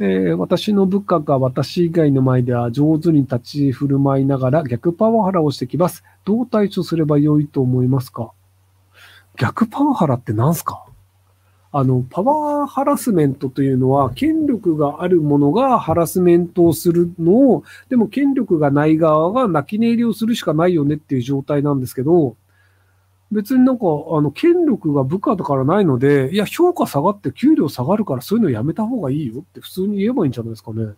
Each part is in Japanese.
えー私の部下が私以外の前では上手に立ち振る舞いながら逆パワハラをしてきます。どう対処すればよいと思いますか？逆パワハラって何すか？あの、パワーハラスメントというのは、権力がある者がハラスメントをするのを、でも権力がない側が泣き寝入りをするしかないよねっていう状態なんですけど、別になんか、あの、権力が部下だからないので、いや、評価下がって給料下がるからそういうのやめた方がいいよって普通に言えばいいんじゃないですかね。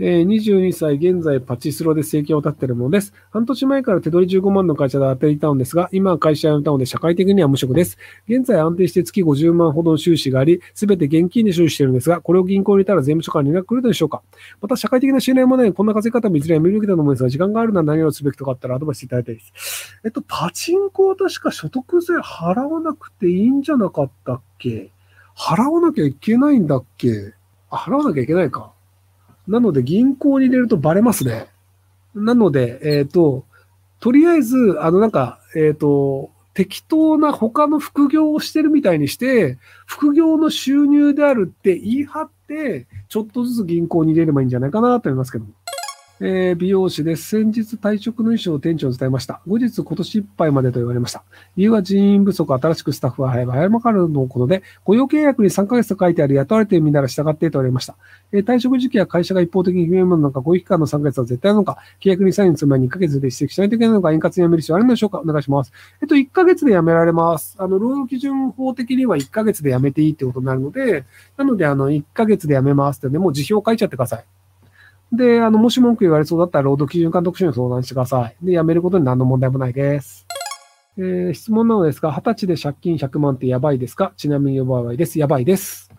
えー22歳、現在パチスロで生計を立っているものです。半年前から手取り15万の会社で当ていたのですが、今は会社を辞めたので社会的には無職です。現在安定して月50万ほどの収支があり、すべて現金で収支しているんですが、これを銀行に入れたら税務署から連絡来るのでしょうかまた社会的な信頼もないこんな稼ぎ方もいずれやめるべきだと思うんですが、時間があるなら何をすべきとかあったらアドバイスいただきたいです。えっと、パチンコは確か所得税払わなくていいんじゃなかったっけ？払わなきゃいけないんだっけ？あ、払わなきゃいけないか。なので、銀行に入れるとバレますね。なので、えっ、と、とりあえず、あの、なんか、えっ、と、適当な他の副業をしてるみたいにして、副業の収入であるって言い張って、ちょっとずつ銀行に入れればいいんじゃないかなと思いますけども。えー美容師です。先日退職の意思を店長に伝えました。後日今年いっぱいまでと言われました。理由は人員不足、新しくスタッフが入れば早まかるのことで、雇用契約に3ヶ月と書いてある雇われている身なら従ってと言われました。えー退職時期は会社が一方的に決めるものなのか、雇用期間の3ヶ月は絶対なのか、契約にサインする前に1ヶ月で指摘しないといけないのか、円滑に辞める必要あるのでしょうかお願いします。えっと、1ヶ月で辞められます。あの、労働基準法的には1ヶ月で辞めていいってことになるので、なので、あの、1ヶ月で辞めますってね、もう辞表書いちゃってください。で、あの、もし文句言われそうだったら、労働基準監督署に相談してください。で、辞めることに何の問題もないです。えー質問なのですが、20歳で借金100万ってやばいですか？ちなみにやばいです。やばいです。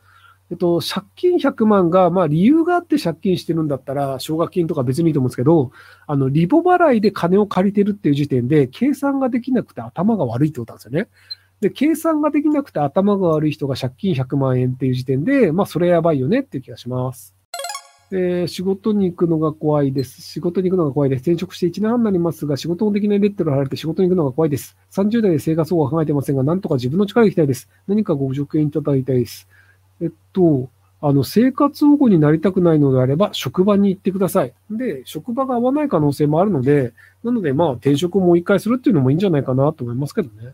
えっと、借金100万が、まあ理由があって借金してるんだったら、奨学金とか別にいいと思うんですけど、あの、リボ払いで金を借りてるっていう時点で、計算ができなくて頭が悪いってことなんですよね。で、計算ができなくて頭が悪い人が借金100万円っていう時点で、まあそれやばいよねっていう気がします。えー仕事に行くのが怖いです。仕事に行くのが怖いです。転職して1年半になりますが、仕事のできないレッテルを貼られて仕事に行くのが怖いです。30代で生活を考えてませんが、なんとか自分の力で行きたいです。何かご助言いただきたいです。えっと、あの、生活保護になりたくないのであれば、職場に行ってください。で、職場が合わない可能性もあるので、なので、まあ、転職をもう一回するっていうのもいいんじゃないかなと思いますけどね。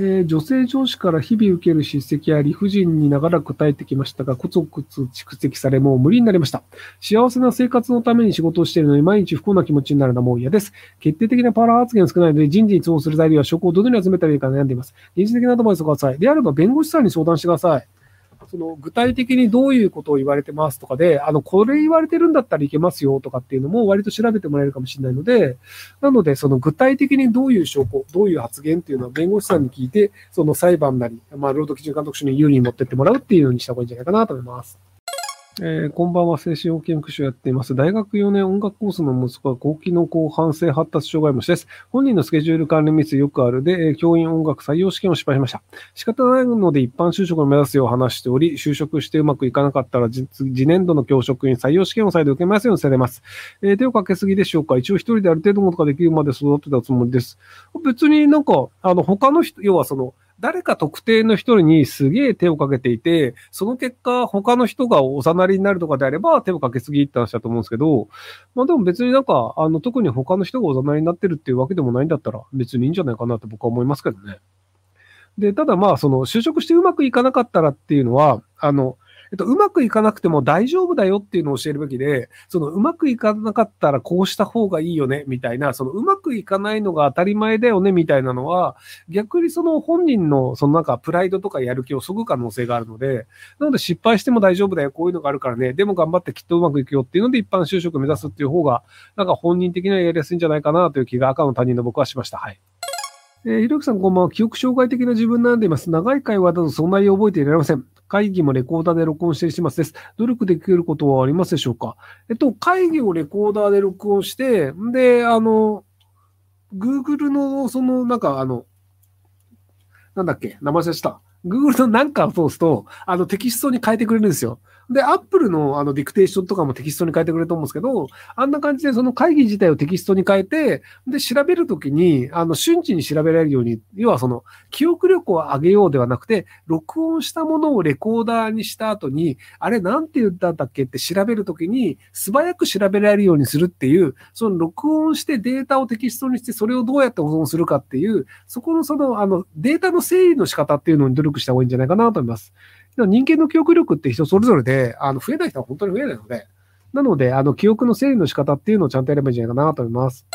えー女性上司から日々受ける叱責や理不尽に長らく耐えてきましたが、コツコツ蓄積され、もう無理になりました。幸せな生活のために仕事をしているのに毎日不幸な気持ちになるのはもう嫌です。決定的なパワー発言少ないので人事に通報する材料や証拠をどのように集めたらいいか悩んでいます。人事的なアドバイスをください。であれば弁護士さんに相談してください。その具体的にどういうことを言われてますとかで、あの、これ言われてるんだったらいけますよとかっていうのも割と調べてもらえるかもしれないので、なので、その具体的にどういう証拠、どういう発言っていうのは弁護士さんに聞いて、その裁判なり、まあ、労働基準監督署に有利に持ってってもらうっていうようにした方がいいんじゃないかなと思います。えーこんばんは、精神保健福祉をやっています。大学4年音楽コースの息子は高機能広範性発達障害持ちです。本人のスケジュール管理ミスよくあるで、え教員音楽採用試験を失敗しました。仕方ないので一般就職を目指すよう話しており、就職してうまくいかなかったら、次年度の教職員採用試験を再度受けますようにされます。えー手をかけすぎでしょうか一応一人である程度のことができるまで育てたつもりです。別になんか、あの、他の人、要はその、誰か特定の一人にすげえ手をかけていて、その結果、他の人がおざなりになるとかであれば、手をかけすぎって話だと思うんですけど、まあでも別になんか、あの、特に他の人がおざなりになってるっていうわけでもないんだったら、別にいいんじゃないかなって僕は思いますけどね。で、ただまあ、その、就職してうまくいかなかったらっていうのは、あの、えっと、うまくいかなくても大丈夫だよっていうのを教えるべきで、そのうまくいかなかったらこうした方がいいよね、みたいな、そのうまくいかないのが当たり前だよね、みたいなのは、逆にその本人のそのなんかプライドとかやる気をそぐ可能性があるので、なので失敗しても大丈夫だよ、こういうのがあるからね、でも頑張ってきっとうまくいくよっていうので一般就職目指すっていう方が、なんか本人的にはやりやすいんじゃないかなという気が赤の他人の僕はしました。はい。えーひろきさんこんばんは。記憶障害的な自分悩んでいます。長い会話だとそんなに覚えていられません。会議もレコーダーで録音してしますです。努力できることはありますでしょうか？えっと、会議をレコーダーで録音して、で、あの、Google の、その、なんか、あの、なんだっけ？名前でした。Google のなんかを通すと、あの、テキストに変えてくれるんですよ。で、アップルのあのディクテーションとかもテキストに変えてくれると思うんですけど、あんな感じでその会議自体をテキストに変えて、で、調べるときに、あの、瞬時に調べられるように、要はその、記憶力を上げようではなくて、録音したものをレコーダーにした後に、あれなんて言ったんだっけって調べるときに、素早く調べられるようにするっていう、その録音してデータをテキストにして、それをどうやって保存するかっていう、そこのその、あの、データの整理の仕方っていうのに努力した方がいいんじゃないかなと思います。人間の記憶力って人それぞれで、あの、増えない人は本当に増えないので、なので、あの、記憶の整理の仕方っていうのをちゃんとやればいいんじゃないかなと思います。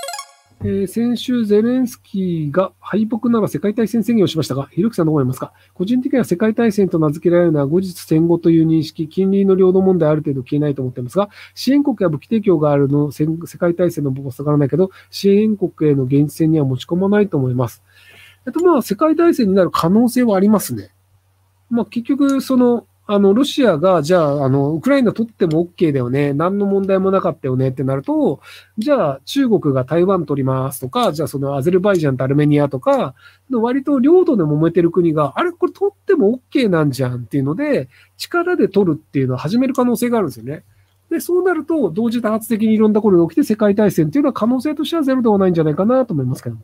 えー、先週、ゼレンスキーが敗北なら世界大戦宣言をしましたが、ひろきさんどう思いますか？個人的には世界大戦と名付けられるのは後日戦後という認識、近隣の領土問題ある程度消えないと思っていますが、支援国や武器提供があるの世界大戦の僕は下がらないけど、支援国への現実戦には持ち込まないと思います。えっと、まあ、世界大戦になる可能性はありますね。まあ、結局、その、あの、ロシアが、じゃあ、あの、ウクライナ取っても OK だよね。何の問題もなかったよねってなると、じゃあ、中国が台湾取りますとか、じゃあ、そのアゼルバイジャンとアルメニアとか、割と領土で揉めてる国が、あれ、これ取っても OK なんじゃんっていうので、力で取るっていうのを始める可能性があるんですよね。で、そうなると、同時多発的にいろんなことが起きて世界大戦っていうのは可能性としてはゼロではないんじゃないかなと思いますけども。